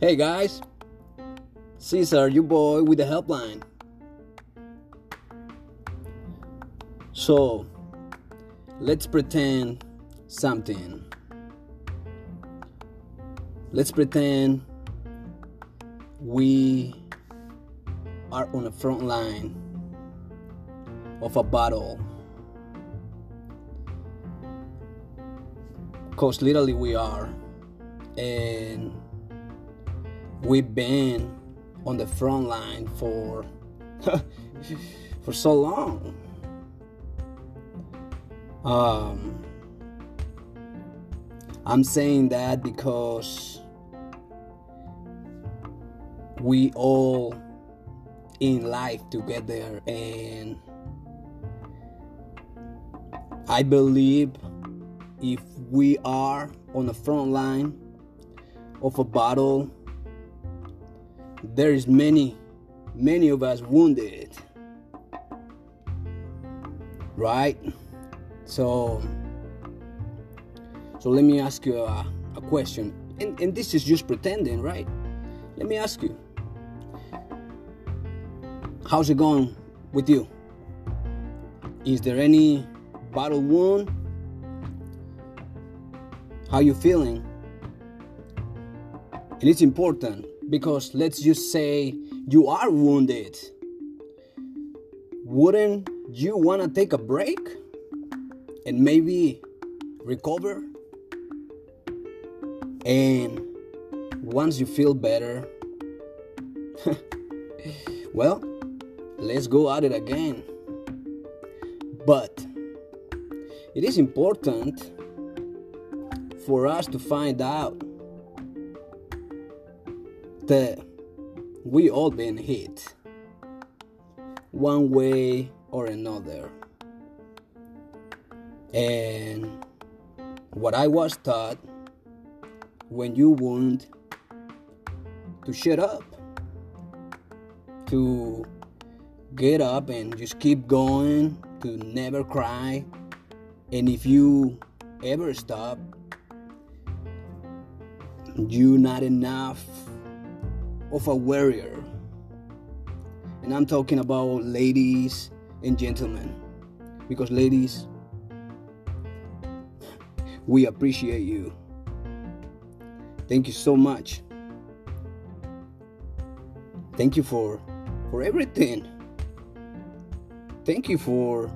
Hey guys, Caesar, you boy with the helpline. So, let's pretend something. Let's pretend we are on the front line of a battle. Because literally we are. And we've been on the front line for for so long. Um, I'm saying that because we all in life together and I believe if we are on the front line of a battle there is many many of us wounded right? So so let me ask you a, a question. And, and this is just pretending right? Let me ask you. How's it going with you? Is there any battle wound how you feeling? And it's important because let's just say you are wounded. Wouldn't you want to take a break and maybe recover? And once you feel better, well, let's go at it again. But it is important for us to find out that we all been hit one way or another. And what I was taught when you wound to shut up, to get up and just keep going, to never cry. And if you ever stop, you not enough of a warrior. And I'm talking about ladies and gentlemen. Because, ladies, we appreciate you. Thank you so much. Thank you for for everything. Thank you for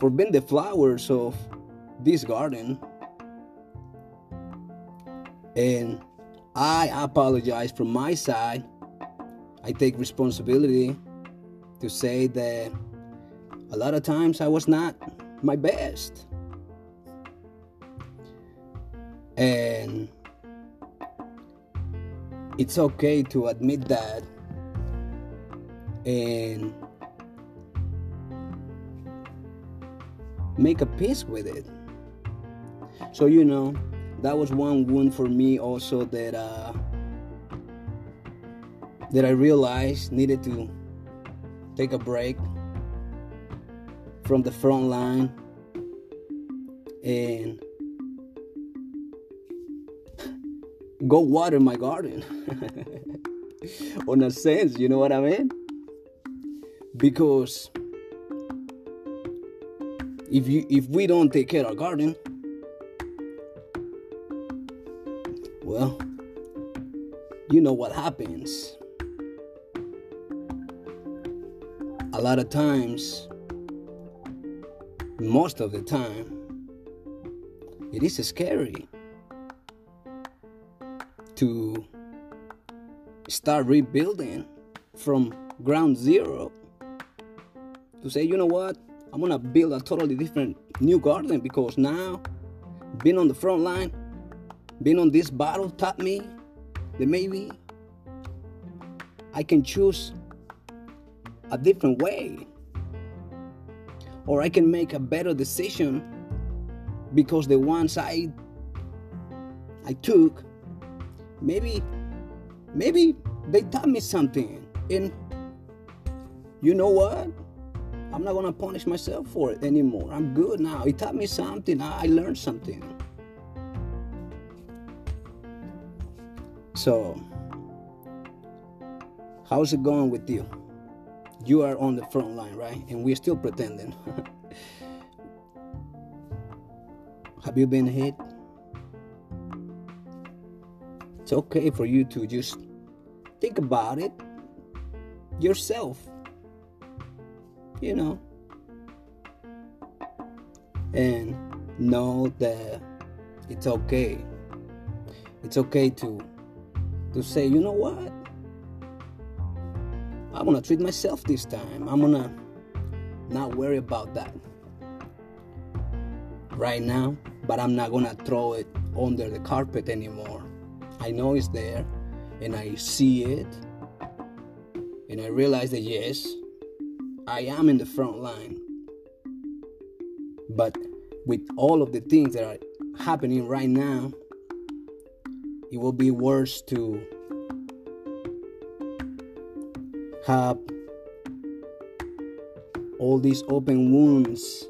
for being the flowers of this garden. And I apologize from my side. I take responsibility to say that a lot of times I was not my best. And it's okay to admit that and make a peace with it. So, you know, that was one wound for me also that uh, that I realized needed to take a break from the front line and go water my garden on a sense you know what i mean? Because if you if we don't take care of our garden well you know what happens. A lot of times most of the time it is scary to start rebuilding from ground zero to say you know what? I'm gonna build a totally different new garden because now being on the front line being on this battle taught me that maybe i can choose a different way. Or i can make a better decision because the ones i i took maybe maybe they taught me something. And you know what? I'm not gonna punish myself for it anymore. I'm good now. It taught me something. I learned something So, how's it going with you? You are on the front line, right? And we're still pretending. Have you been hit? It's okay for you to just think about it yourself. You know. And know that it's okay. It's okay to to say, you know what? I'm gonna treat myself this time. I'm gonna not worry about that right now, but I'm not gonna throw it under the carpet anymore. I know it's there and I see it and I realize that yes, I am in the front line. But with all of the things that are happening right now, it will be worse to have all these open wounds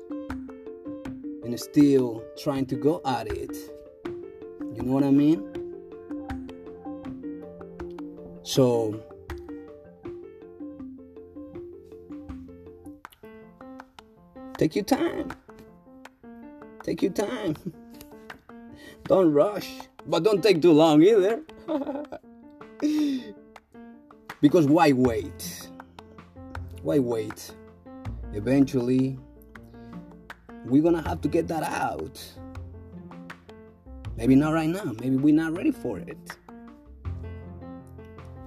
and still trying to go at it. You know what I mean? So, take your time. Take your time. don't rush, but don't take too long either. because why wait? Why wait? Eventually, we're gonna have to get that out. Maybe not right now. Maybe we're not ready for it.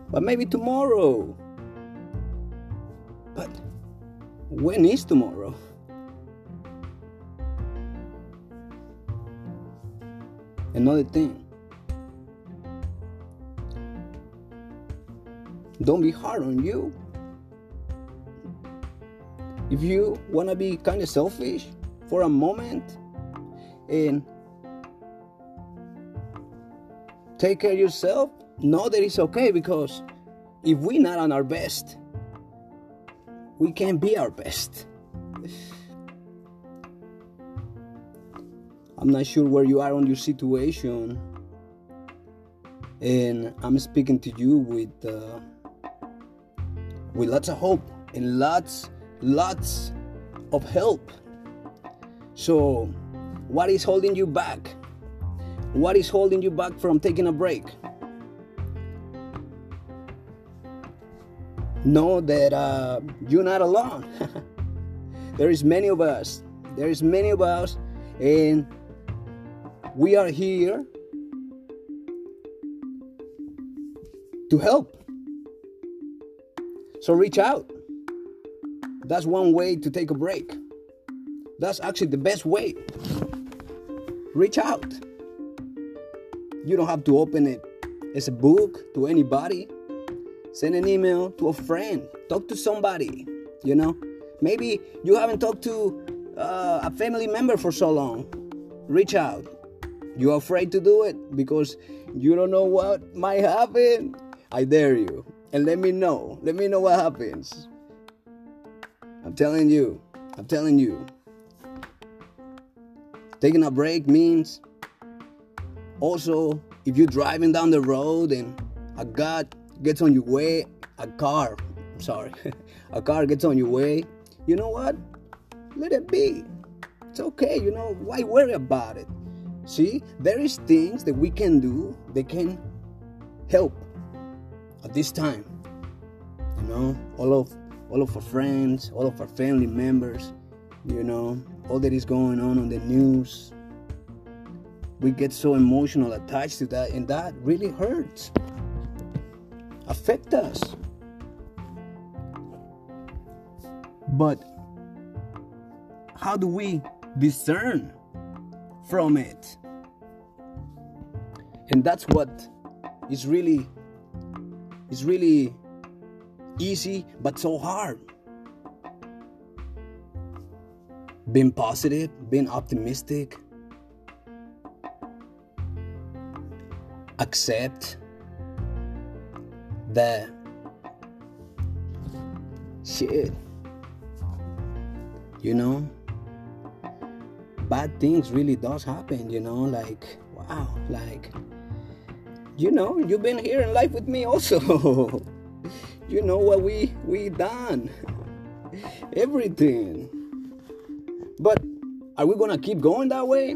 But maybe tomorrow. But when is tomorrow? Another thing. Don't be hard on you. If you want to be kind of selfish for a moment and take care of yourself, know that it's okay because if we're not on our best, we can't be our best. I'm not sure where you are on your situation, and I'm speaking to you with uh, with lots of hope and lots, lots of help. So, what is holding you back? What is holding you back from taking a break? Know that uh, you're not alone. there is many of us. There is many of us, and we are here to help. So reach out. That's one way to take a break. That's actually the best way. Reach out. You don't have to open it as a book to anybody. Send an email to a friend. Talk to somebody. You know, maybe you haven't talked to uh, a family member for so long. Reach out. You're afraid to do it because you don't know what might happen. I dare you. And let me know. Let me know what happens. I'm telling you. I'm telling you. Taking a break means also if you're driving down the road and a God gets on your way, a car, sorry, a car gets on your way, you know what? Let it be. It's okay, you know, why worry about it? See, there is things that we can do that can help at this time. You know, all of all of our friends, all of our family members, you know, all that is going on on the news. We get so emotional attached to that, and that really hurts, affect us. But how do we discern from it? And that's what is really is really easy but so hard. being positive, being optimistic, accept that shit, you know, bad things really does happen, you know, like wow, like you know, you've been here in life with me also. you know what we we done. Everything. But are we gonna keep going that way?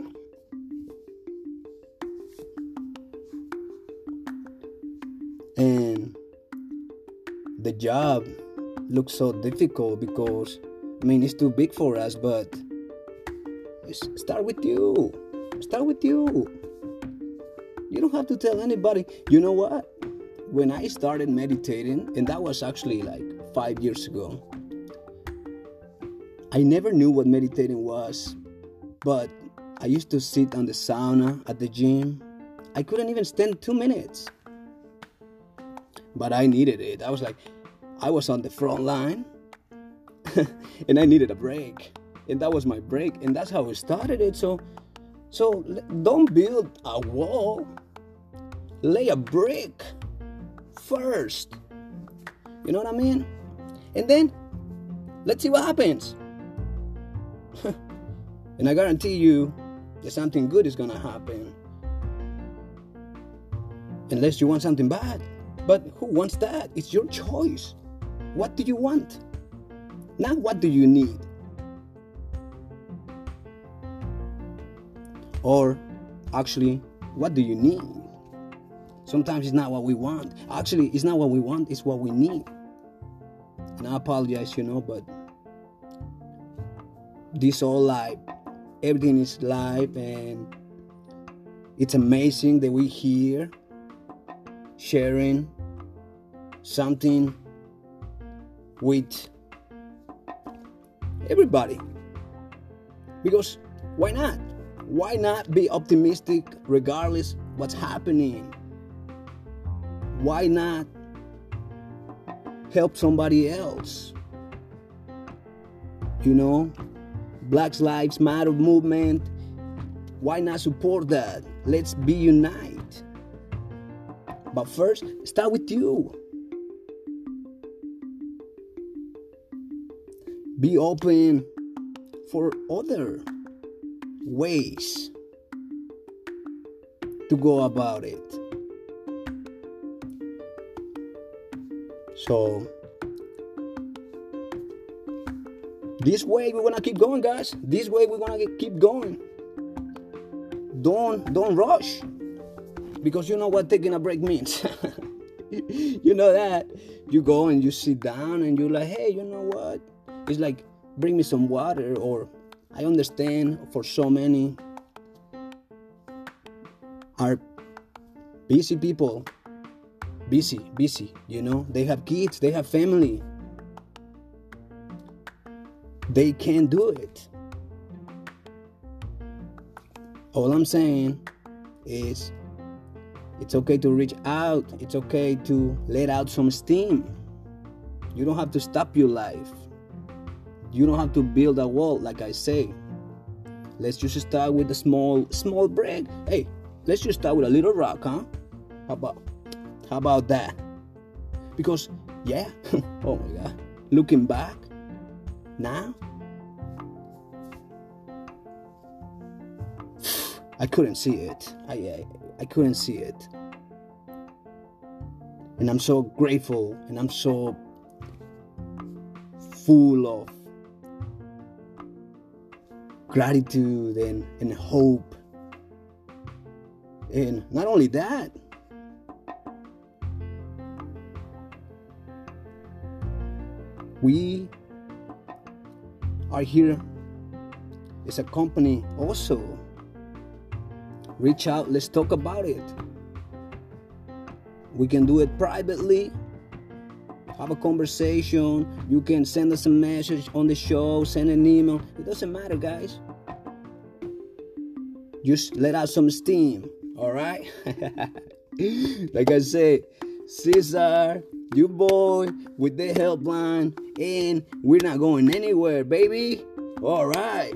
And the job looks so difficult because I mean it's too big for us, but start with you. Start with you. You don't have to tell anybody. You know what? When I started meditating, and that was actually like five years ago, I never knew what meditating was, but I used to sit on the sauna at the gym. I couldn't even stand two minutes. But I needed it. I was like, I was on the front line and I needed a break. And that was my break. And that's how I started it. So, so don't build a wall, lay a brick first. You know what I mean? And then let's see what happens. and I guarantee you that something good is gonna happen. Unless you want something bad. But who wants that? It's your choice. What do you want? Not what do you need? Or actually, what do you need? Sometimes it's not what we want. Actually, it's not what we want, it's what we need. And I apologize, you know, but this all life. Everything is live and it's amazing that we here sharing something with everybody. Because why not? Why not be optimistic regardless what's happening? Why not help somebody else? You know, Black Lives Matter movement. Why not support that? Let's be unite. But first, start with you. Be open for other ways to go about it. So, this way we're gonna keep going, guys. This way we're gonna keep going. Don't don't rush, because you know what taking a break means. you know that you go and you sit down and you're like, hey, you know what? It's like, bring me some water, or I understand for so many are busy people. Busy, busy, you know, they have kids, they have family. They can't do it. All I'm saying is it's okay to reach out, it's okay to let out some steam. You don't have to stop your life. You don't have to build a wall, like I say. Let's just start with a small, small brick. Hey, let's just start with a little rock, huh? How about, how about that? Because, yeah, oh my God, looking back, now, I couldn't see it. I, I, I couldn't see it. And I'm so grateful and I'm so full of gratitude and, and hope. And not only that, we are here as a company also. Reach out, let's talk about it. We can do it privately have a conversation. You can send us a message on the show, send an email. It doesn't matter, guys. Just let out some steam, all right? like I say, Cesar, you boy with the helpline, and we're not going anywhere, baby. All right.